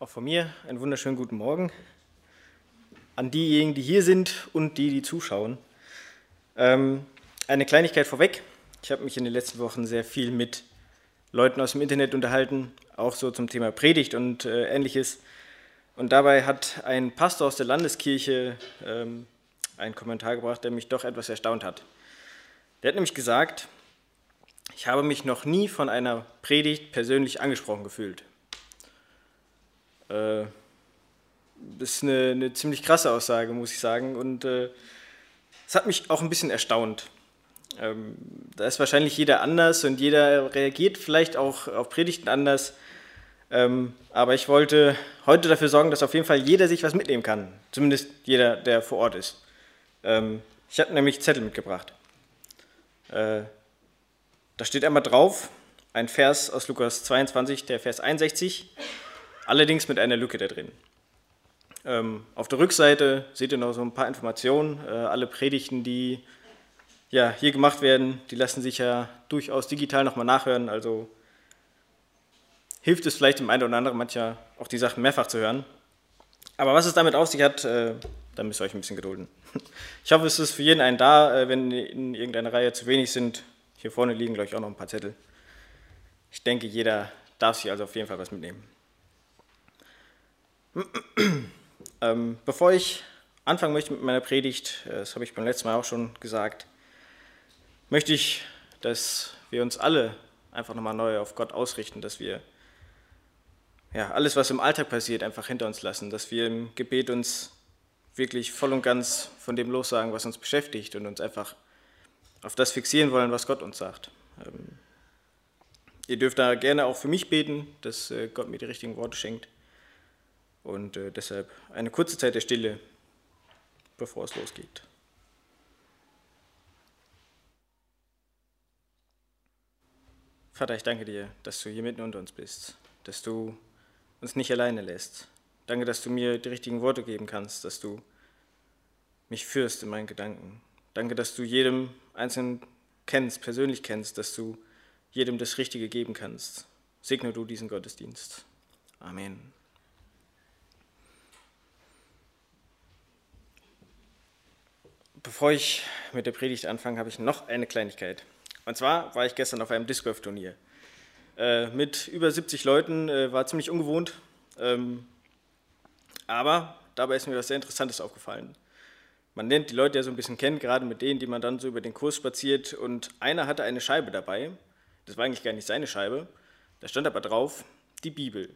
Auch von mir einen wunderschönen guten Morgen an diejenigen, die hier sind und die, die zuschauen. Ähm, eine Kleinigkeit vorweg. Ich habe mich in den letzten Wochen sehr viel mit Leuten aus dem Internet unterhalten, auch so zum Thema Predigt und äh, ähnliches. Und dabei hat ein Pastor aus der Landeskirche ähm, einen Kommentar gebracht, der mich doch etwas erstaunt hat. Der hat nämlich gesagt, ich habe mich noch nie von einer Predigt persönlich angesprochen gefühlt. Äh, das ist eine, eine, ziemlich krasse Aussage, muss ich sagen. Und äh, es äh, hat mich auch ein bisschen erstaunt. Ähm, da ist wahrscheinlich jeder anders und jeder reagiert vielleicht auch auf Predigten anders. Ähm, aber ich wollte heute dafür sorgen, dass auf jeden Fall jeder sich was mitnehmen kann. Zumindest jeder, der vor Ort ist. Ähm, ich habe nämlich Zettel mitgebracht. Äh, da steht einmal drauf, ein Vers aus Lukas 22, der Vers 61 allerdings mit einer Lücke da drin. Ähm, auf der Rückseite seht ihr noch so ein paar Informationen. Äh, alle Predigten, die ja, hier gemacht werden, die lassen sich ja durchaus digital nochmal nachhören. Also hilft es vielleicht dem einen oder anderen manchmal auch die Sachen mehrfach zu hören. Aber was es damit auf sich hat, äh, da müsst ihr euch ein bisschen gedulden. Ich hoffe, es ist für jeden einen da. Äh, wenn in irgendeiner Reihe zu wenig sind, hier vorne liegen, glaube ich, auch noch ein paar Zettel. Ich denke, jeder darf sich also auf jeden Fall was mitnehmen. Ähm, bevor ich anfangen möchte mit meiner Predigt, äh, das habe ich beim letzten Mal auch schon gesagt, möchte ich, dass wir uns alle einfach nochmal neu auf Gott ausrichten, dass wir ja, alles, was im Alltag passiert, einfach hinter uns lassen, dass wir im Gebet uns wirklich voll und ganz von dem lossagen, was uns beschäftigt und uns einfach auf das fixieren wollen, was Gott uns sagt. Ähm, ihr dürft da gerne auch für mich beten, dass äh, Gott mir die richtigen Worte schenkt. Und äh, deshalb eine kurze Zeit der Stille, bevor es losgeht. Vater, ich danke dir, dass du hier mitten unter uns bist, dass du uns nicht alleine lässt. Danke, dass du mir die richtigen Worte geben kannst, dass du mich führst in meinen Gedanken. Danke, dass du jedem Einzelnen kennst, persönlich kennst, dass du jedem das Richtige geben kannst. Segne du diesen Gottesdienst. Amen. Bevor ich mit der Predigt anfange, habe ich noch eine Kleinigkeit. Und zwar war ich gestern auf einem Disc Golf Turnier. Äh, mit über 70 Leuten äh, war ziemlich ungewohnt. Ähm, aber dabei ist mir was sehr Interessantes aufgefallen. Man nennt die Leute ja so ein bisschen kennen, gerade mit denen, die man dann so über den Kurs spaziert. Und einer hatte eine Scheibe dabei. Das war eigentlich gar nicht seine Scheibe. Da stand aber drauf, die Bibel.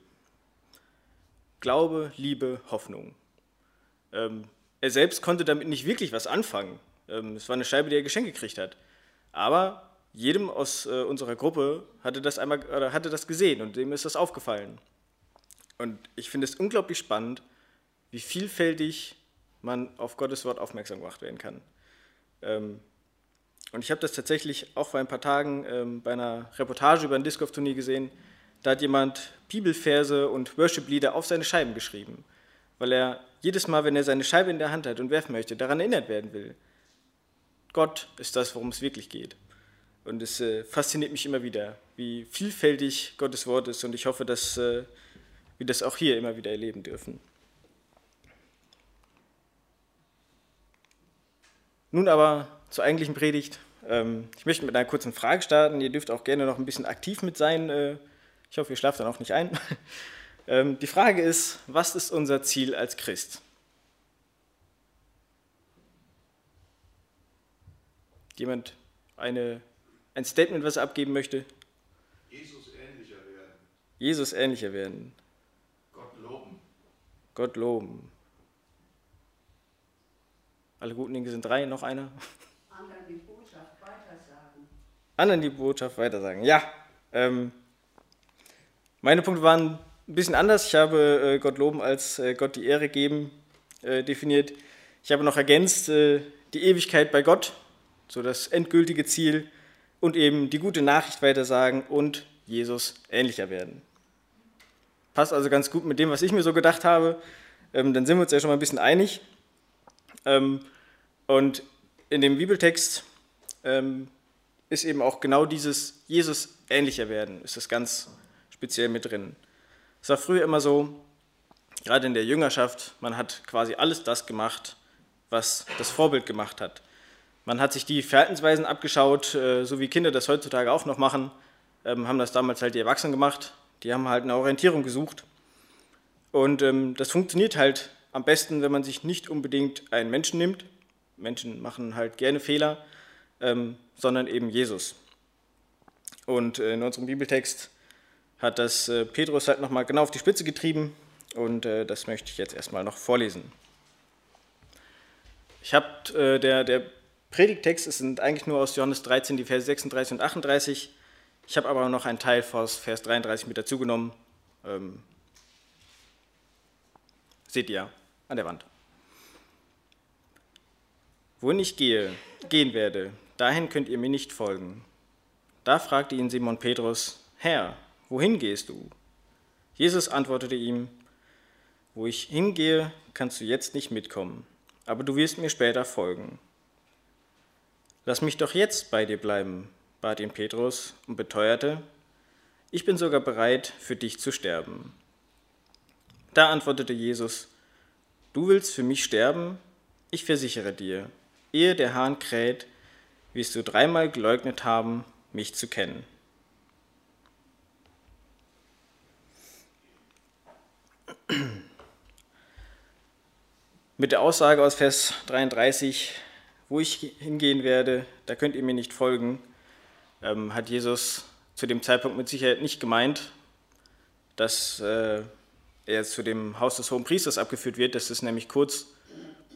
Glaube, Liebe, Hoffnung. Ähm, er selbst konnte damit nicht wirklich was anfangen. Ähm, es war eine Scheibe, die er geschenkt gekriegt hat. Aber jedem aus äh, unserer Gruppe hatte das einmal oder hatte das gesehen und dem ist das aufgefallen. Und ich finde es unglaublich spannend, wie vielfältig man auf Gottes Wort aufmerksam gemacht werden kann. Ähm, und ich habe das tatsächlich auch vor ein paar Tagen ähm, bei einer Reportage über ein Disc Golf Turnier gesehen. Da hat jemand Bibelverse und Worship-Lieder auf seine Scheiben geschrieben weil er jedes Mal, wenn er seine Scheibe in der Hand hat und werfen möchte, daran erinnert werden will. Gott ist das, worum es wirklich geht. Und es äh, fasziniert mich immer wieder, wie vielfältig Gottes Wort ist und ich hoffe, dass äh, wir das auch hier immer wieder erleben dürfen. Nun aber zur eigentlichen Predigt. Ähm, ich möchte mit einer kurzen Frage starten. Ihr dürft auch gerne noch ein bisschen aktiv mit sein. Äh, ich hoffe, ihr schlaft dann auch nicht ein. Ähm, die Frage ist, was ist unser Ziel als Christ? Jemand eine, ein Statement, was er abgeben möchte? Jesus ähnlicher werden. Jesus ähnlicher werden. Gott loben. Gott loben. Alle guten Dinge sind drei, noch einer? Anderen die Botschaft weitersagen. Anderen die Botschaft weitersagen, ja. Ähm, meine Punkte waren ein bisschen anders. Ich habe äh, Gott loben als äh, Gott die Ehre geben äh, definiert. Ich habe noch ergänzt äh, die Ewigkeit bei Gott, so das endgültige Ziel und eben die gute Nachricht weitersagen und Jesus ähnlicher werden. Passt also ganz gut mit dem, was ich mir so gedacht habe. Ähm, dann sind wir uns ja schon mal ein bisschen einig. Ähm, und in dem Bibeltext ähm, ist eben auch genau dieses Jesus ähnlicher werden, ist das ganz speziell mit drin. Es war früher immer so, gerade in der Jüngerschaft, man hat quasi alles das gemacht, was das Vorbild gemacht hat. Man hat sich die Verhaltensweisen abgeschaut, äh, so wie Kinder das heutzutage auch noch machen, ähm, haben das damals halt die Erwachsenen gemacht. Die haben halt eine Orientierung gesucht. Und ähm, das funktioniert halt am besten, wenn man sich nicht unbedingt einen Menschen nimmt. Menschen machen halt gerne Fehler, ähm, sondern eben Jesus. Und äh, in unserem Bibeltext hat das äh, Petrus halt nochmal genau auf die Spitze getrieben und äh, das möchte ich jetzt erstmal noch vorlesen. Ich habe, äh, der, der Predigtext es sind eigentlich nur aus Johannes 13 die Verse 36 und 38. Ich habe aber noch einen Teil aus Vers 33 mit dazu genommen. Ähm, seht ihr an der Wand. Wohin ich gehe, gehen werde, dahin könnt ihr mir nicht folgen. Da fragte ihn Simon Petrus, Herr, wohin gehst du? Jesus antwortete ihm, wo ich hingehe, kannst du jetzt nicht mitkommen, aber du wirst mir später folgen. Lass mich doch jetzt bei dir bleiben, bat ihn Petrus und beteuerte, ich bin sogar bereit, für dich zu sterben. Da antwortete Jesus, du willst für mich sterben? Ich versichere dir, ehe der Hahn kräht, wirst du dreimal geleugnet haben, mich zu kennen. Mit der Aussage aus Vers 33, wo ich hingehen werde, da könnt ihr mir nicht folgen, ähm, hat Jesus zu dem Zeitpunkt mit Sicherheit nicht gemeint, dass äh, er zu dem Haus des Hohen Priesters abgeführt wird. Das ist nämlich kurz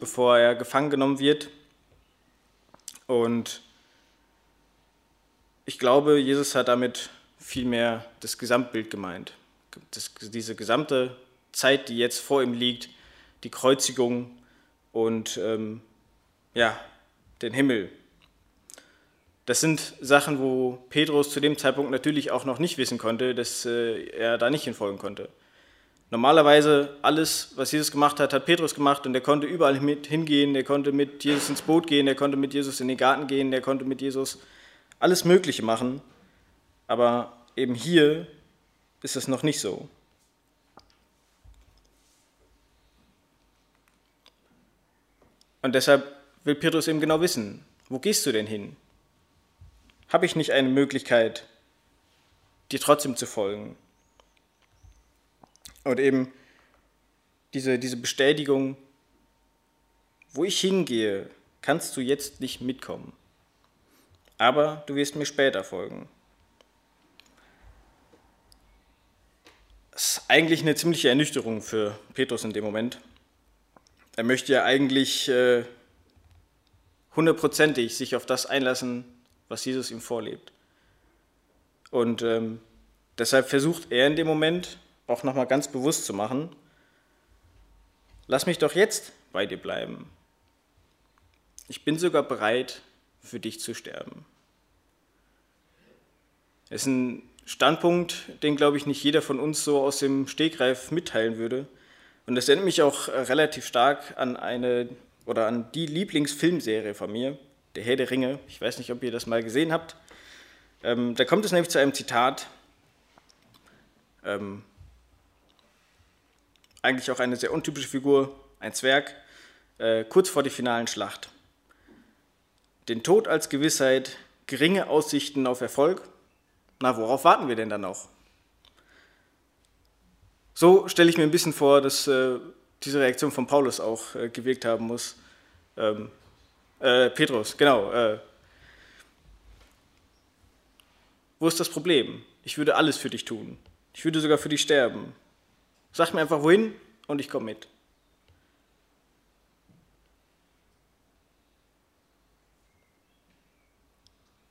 bevor er gefangen genommen wird. Und ich glaube, Jesus hat damit vielmehr das Gesamtbild gemeint. Das, diese gesamte Zeit, die jetzt vor ihm liegt, die Kreuzigung und ähm, ja, den Himmel. Das sind Sachen, wo Petrus zu dem Zeitpunkt natürlich auch noch nicht wissen konnte, dass äh, er da nicht hinfolgen konnte. Normalerweise alles, was Jesus gemacht hat, hat Petrus gemacht und er konnte überall mit hingehen, er konnte mit Jesus ins Boot gehen, er konnte mit Jesus in den Garten gehen, er konnte mit Jesus alles Mögliche machen. Aber eben hier ist es noch nicht so. Und deshalb will Petrus eben genau wissen, wo gehst du denn hin? Habe ich nicht eine Möglichkeit, dir trotzdem zu folgen? Und eben diese, diese Bestätigung, wo ich hingehe, kannst du jetzt nicht mitkommen. Aber du wirst mir später folgen. Das ist eigentlich eine ziemliche Ernüchterung für Petrus in dem Moment. Er möchte ja eigentlich äh, hundertprozentig sich auf das einlassen, was Jesus ihm vorlebt. Und ähm, deshalb versucht er in dem Moment auch nochmal ganz bewusst zu machen, lass mich doch jetzt bei dir bleiben. Ich bin sogar bereit, für dich zu sterben. Es ist ein Standpunkt, den, glaube ich, nicht jeder von uns so aus dem Stegreif mitteilen würde. Und das erinnert mich auch äh, relativ stark an eine oder an die Lieblingsfilmserie von mir, Der Herr der Ringe. Ich weiß nicht, ob ihr das mal gesehen habt. Ähm, da kommt es nämlich zu einem Zitat. Ähm, eigentlich auch eine sehr untypische Figur, ein Zwerg, äh, kurz vor der finalen Schlacht. Den Tod als Gewissheit, geringe Aussichten auf Erfolg. Na, worauf warten wir denn dann noch? So stelle ich mir ein bisschen vor, dass äh, diese Reaktion von Paulus auch äh, gewirkt haben muss. Ähm, äh, Petrus, genau. Äh, wo ist das Problem? Ich würde alles für dich tun. Ich würde sogar für dich sterben. Sag mir einfach wohin und ich komme mit.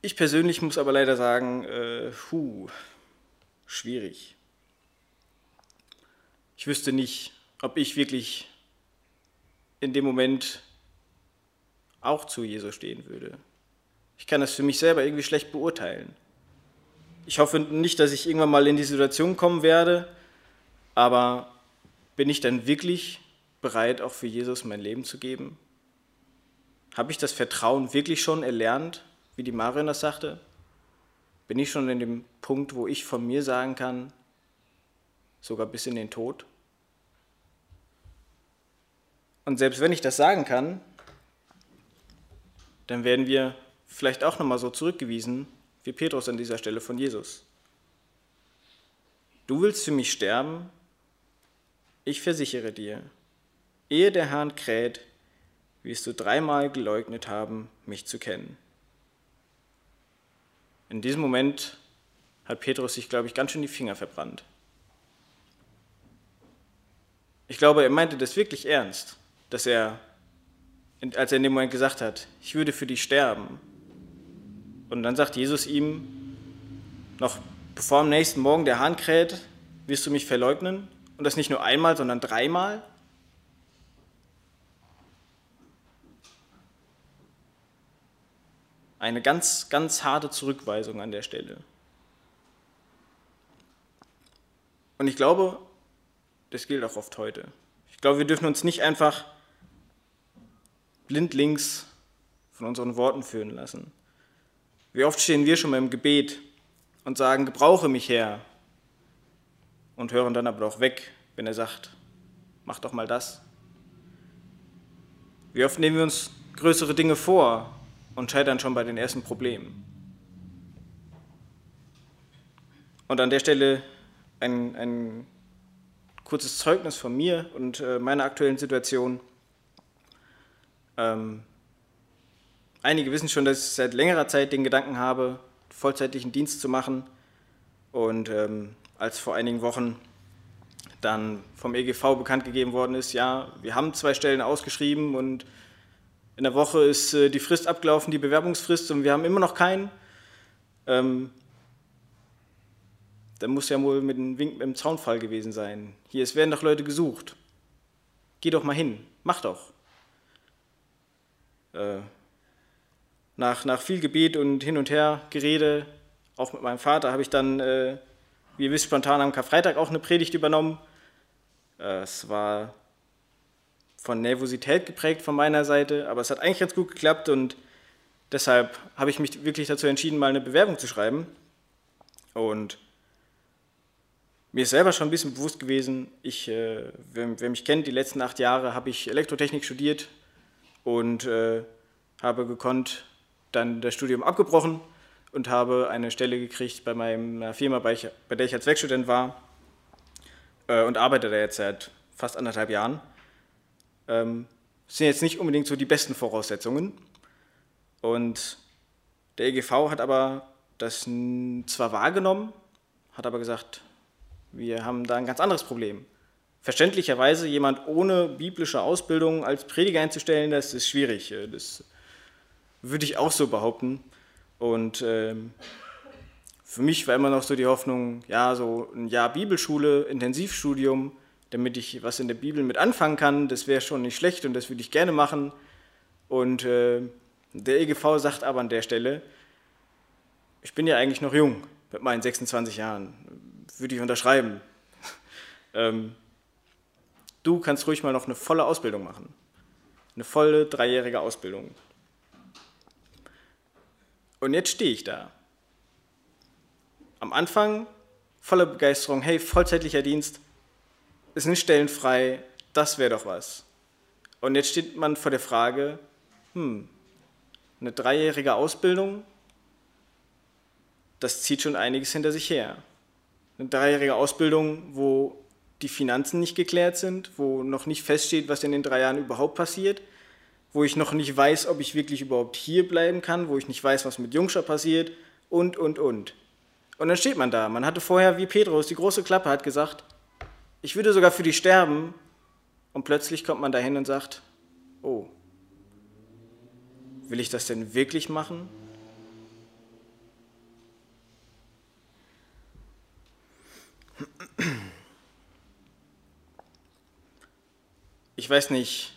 Ich persönlich muss aber leider sagen, äh, puh, schwierig. Ich wüsste nicht, ob ich wirklich in dem Moment auch zu Jesus stehen würde. Ich kann das für mich selber irgendwie schlecht beurteilen. Ich hoffe nicht, dass ich irgendwann mal in die Situation kommen werde, aber bin ich dann wirklich bereit, auch für Jesus mein Leben zu geben? Habe ich das Vertrauen wirklich schon erlernt, wie die Marion das sagte? Bin ich schon in dem Punkt, wo ich von mir sagen kann, sogar bis in den Tod? Und selbst wenn ich das sagen kann, dann werden wir vielleicht auch nochmal so zurückgewiesen wie Petrus an dieser Stelle von Jesus. Du willst für mich sterben? Ich versichere dir, ehe der Hahn kräht, wirst du dreimal geleugnet haben, mich zu kennen. In diesem Moment hat Petrus sich, glaube ich, ganz schön die Finger verbrannt. Ich glaube, er meinte das wirklich ernst, dass er, als er in dem Moment gesagt hat, ich würde für dich sterben. Und dann sagt Jesus ihm, noch bevor am nächsten Morgen der Hahn kräht, wirst du mich verleugnen. Und das nicht nur einmal, sondern dreimal. Eine ganz, ganz harte Zurückweisung an der Stelle. Und ich glaube, das gilt auch oft heute. Ich glaube, wir dürfen uns nicht einfach blindlings von unseren Worten führen lassen. Wie oft stehen wir schon mal im Gebet und sagen, gebrauche mich Herr, und hören dann aber auch weg, wenn er sagt, mach doch mal das. Wie oft nehmen wir uns größere Dinge vor und scheitern schon bei den ersten Problemen. Und an der Stelle ein, ein kurzes Zeugnis von mir und äh, meiner aktuellen Situation. Ähm, einige wissen schon, dass ich seit längerer Zeit den Gedanken habe, vollzeitlichen Dienst zu machen. Und ähm, als vor einigen Wochen dann vom EGV bekannt gegeben worden ist, ja, wir haben zwei Stellen ausgeschrieben und in der Woche ist äh, die Frist abgelaufen, die Bewerbungsfrist, und wir haben immer noch keinen. Ähm, dann muss ja wohl mit einem Wink im Zaunfall gewesen sein. Hier, es werden doch Leute gesucht. Geh doch mal hin, mach doch. Äh, nach, nach viel Gebet und hin und her Gerede, auch mit meinem Vater, habe ich dann, äh, wie ihr wisst, spontan am Karfreitag auch eine Predigt übernommen. Äh, es war von Nervosität geprägt von meiner Seite, aber es hat eigentlich ganz gut geklappt und deshalb habe ich mich wirklich dazu entschieden, mal eine Bewerbung zu schreiben. Und mir ist selber schon ein bisschen bewusst gewesen, ich, äh, wer, wer, mich kennt, die letzten acht Jahre habe ich Elektrotechnik studiert und äh, habe gekonnt dann das Studium abgebrochen und habe eine Stelle gekriegt bei meiner Firma, bei, ich, bei der ich als Werkstudent war äh, und arbeite da jetzt seit fast anderthalb Jahren. Ähm, sind jetzt nicht unbedingt so die besten Voraussetzungen. Und der EGV hat aber das zwar wahrgenommen, hat aber gesagt, wir haben da ein ganz anderes Problem. Verständlicherweise jemand ohne biblische Ausbildung als Prediger einzustellen, das ist schwierig. Das würde ich auch so behaupten. Und ähm, für mich war immer noch so die Hoffnung, ja, so ein Jahr Bibelschule, Intensivstudium, damit ich was in der Bibel mit anfangen kann, das wäre schon nicht schlecht und das würde ich gerne machen. Und äh, der EGV sagt aber an der Stelle, ich bin ja eigentlich noch jung mit meinen 26 Jahren, würde ich unterschreiben. ähm, du kannst ruhig mal noch eine volle Ausbildung machen. Eine volle dreijährige Ausbildung. Und jetzt stehe ich da. Am Anfang voller Begeisterung, hey, vollzeitlicher Dienst, es sind Stellen frei, das wäre doch was. Und jetzt steht man vor der Frage, hm, eine dreijährige Ausbildung, das zieht schon einiges hinter sich her. Eine dreijährige Ausbildung, wo die Finanzen nicht geklärt sind, wo noch nicht feststeht, was in den drei Jahren überhaupt passiert, wo ich noch nicht weiß, ob ich wirklich überhaupt hier bleiben kann, wo ich nicht weiß, was mit Jungscher passiert und, und, und. Und dann steht man da. Man hatte vorher, wie Petrus, die große Klappe hat gesagt, ich würde sogar für dich sterben. Und plötzlich kommt man dahin und sagt, oh, will ich das denn wirklich machen? Ich weiß nicht,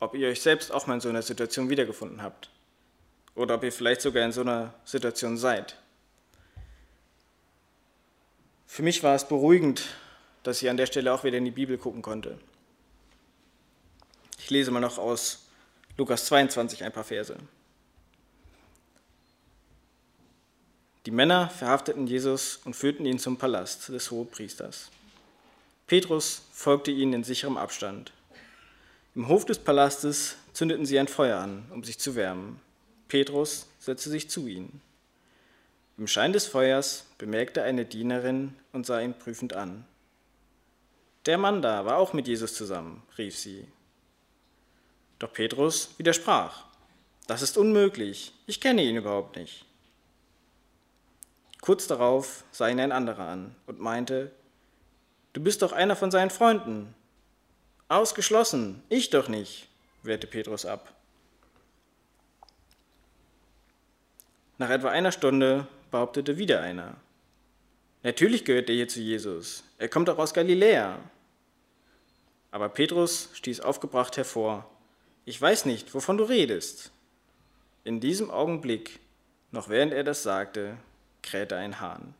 ob ihr euch selbst auch mal in so einer Situation wiedergefunden habt oder ob ihr vielleicht sogar in so einer Situation seid. Für mich war es beruhigend, dass ich an der Stelle auch wieder in die Bibel gucken konnte. Ich lese mal noch aus Lukas 22 ein paar Verse. Die Männer verhafteten Jesus und führten ihn zum Palast des Hohepriesters. Petrus folgte ihnen in sicherem Abstand. Im Hof des Palastes zündeten sie ein Feuer an, um sich zu wärmen. Petrus setzte sich zu ihnen. Im Schein des Feuers bemerkte eine Dienerin und sah ihn prüfend an. Der Mann da war auch mit Jesus zusammen, rief sie. Doch Petrus widersprach. Das ist unmöglich, ich kenne ihn überhaupt nicht. Kurz darauf sah ihn ein anderer an und meinte, Du bist doch einer von seinen Freunden. Ausgeschlossen, ich doch nicht, wehrte Petrus ab. Nach etwa einer Stunde behauptete wieder einer. Natürlich gehört er hier zu Jesus. Er kommt doch aus Galiläa. Aber Petrus stieß aufgebracht hervor. Ich weiß nicht, wovon du redest. In diesem Augenblick, noch während er das sagte, krähte ein Hahn.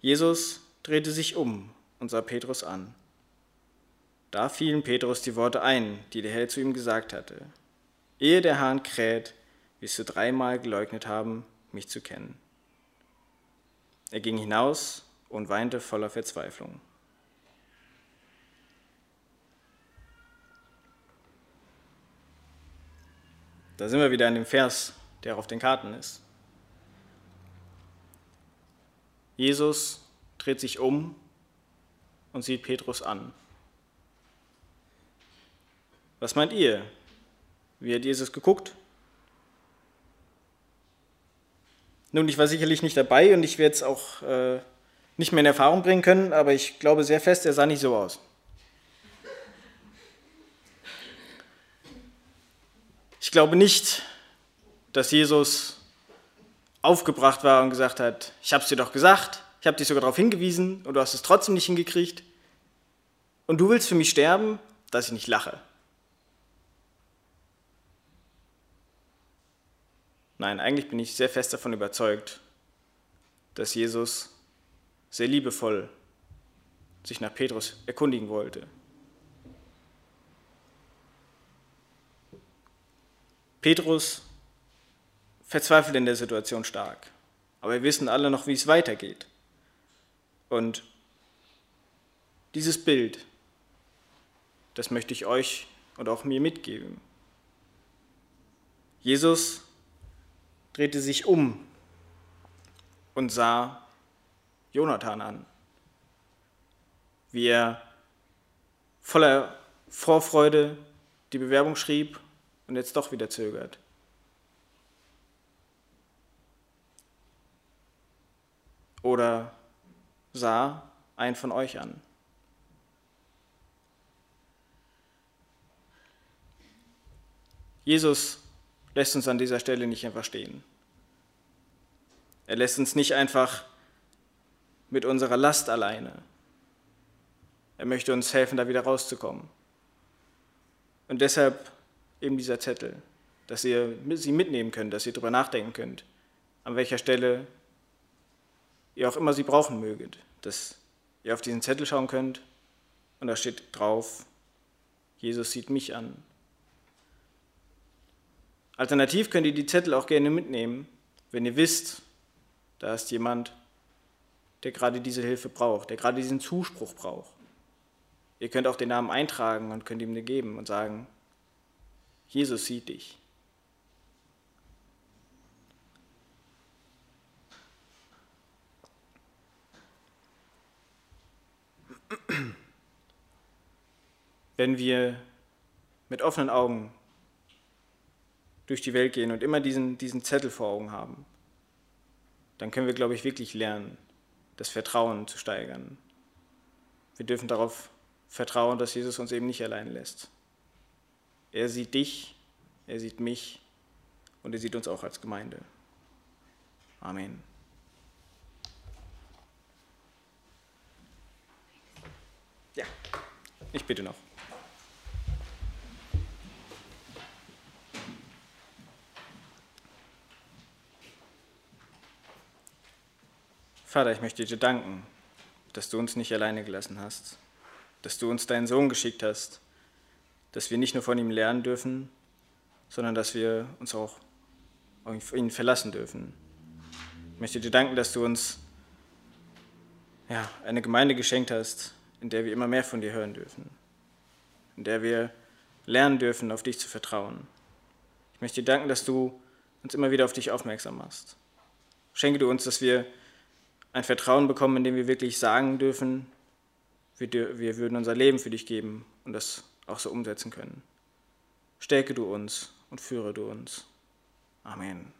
Jesus drehte sich um und sah Petrus an. Da fielen Petrus die Worte ein, die der Herr zu ihm gesagt hatte. Ehe der Hahn kräht, wirst du dreimal geleugnet haben, mich zu kennen. Er ging hinaus und weinte voller Verzweiflung. Da sind wir wieder an dem Vers, der auf den Karten ist. Jesus dreht sich um und sieht Petrus an. Was meint ihr? Wie hat Jesus geguckt? Nun, ich war sicherlich nicht dabei und ich werde es auch äh, nicht mehr in Erfahrung bringen können, aber ich glaube sehr fest, er sah nicht so aus. Ich glaube nicht, dass Jesus aufgebracht war und gesagt hat, ich habe es dir doch gesagt, ich habe dich sogar darauf hingewiesen und du hast es trotzdem nicht hingekriegt. Und du willst für mich sterben, dass ich nicht lache. Nein, eigentlich bin ich sehr fest davon überzeugt, dass Jesus sehr liebevoll sich nach Petrus erkundigen wollte. Petrus verzweifelt in der Situation stark, aber wir wissen alle noch, wie es weitergeht. Und dieses Bild, das möchte ich euch und auch mir mitgeben. Jesus drehte sich um und sah Jonathan an, wie er voller Vorfreude die Bewerbung schrieb und jetzt doch wieder zögert. Oder sah einen von euch an. Jesus lässt uns an dieser Stelle nicht einfach stehen. Er lässt uns nicht einfach mit unserer Last alleine. Er möchte uns helfen, da wieder rauszukommen. Und deshalb eben dieser Zettel, dass ihr sie mitnehmen könnt, dass ihr darüber nachdenken könnt, an welcher Stelle ihr auch immer sie brauchen möget, dass ihr auf diesen Zettel schauen könnt und da steht drauf, Jesus sieht mich an. Alternativ könnt ihr die Zettel auch gerne mitnehmen, wenn ihr wisst, da ist jemand, der gerade diese Hilfe braucht, der gerade diesen Zuspruch braucht. Ihr könnt auch den Namen eintragen und könnt ihm den geben und sagen, Jesus sieht dich. Wenn wir mit offenen Augen durch die Welt gehen und immer diesen, diesen Zettel vor Augen haben, dann können wir, glaube ich, wirklich lernen, das Vertrauen zu steigern. Wir dürfen darauf vertrauen, dass Jesus uns eben nicht allein lässt. Er sieht dich, er sieht mich und er sieht uns auch als Gemeinde. Amen. Ja, ich bitte noch. Vater, ich möchte dir danken, dass du uns nicht alleine gelassen hast, dass du uns deinen Sohn geschickt hast, dass wir nicht nur von ihm lernen dürfen, sondern dass wir uns auch auf ihn verlassen dürfen. Ich möchte dir danken, dass du uns ja, eine Gemeinde geschenkt hast, in der wir immer mehr von dir hören dürfen, in der wir lernen dürfen, auf dich zu vertrauen. Ich möchte dir danken, dass du uns immer wieder auf dich aufmerksam machst. Schenke du uns, dass wir ein Vertrauen bekommen, in dem wir wirklich sagen dürfen, wir, wir würden unser Leben für dich geben und das auch so umsetzen können. Stärke du uns und führe du uns. Amen.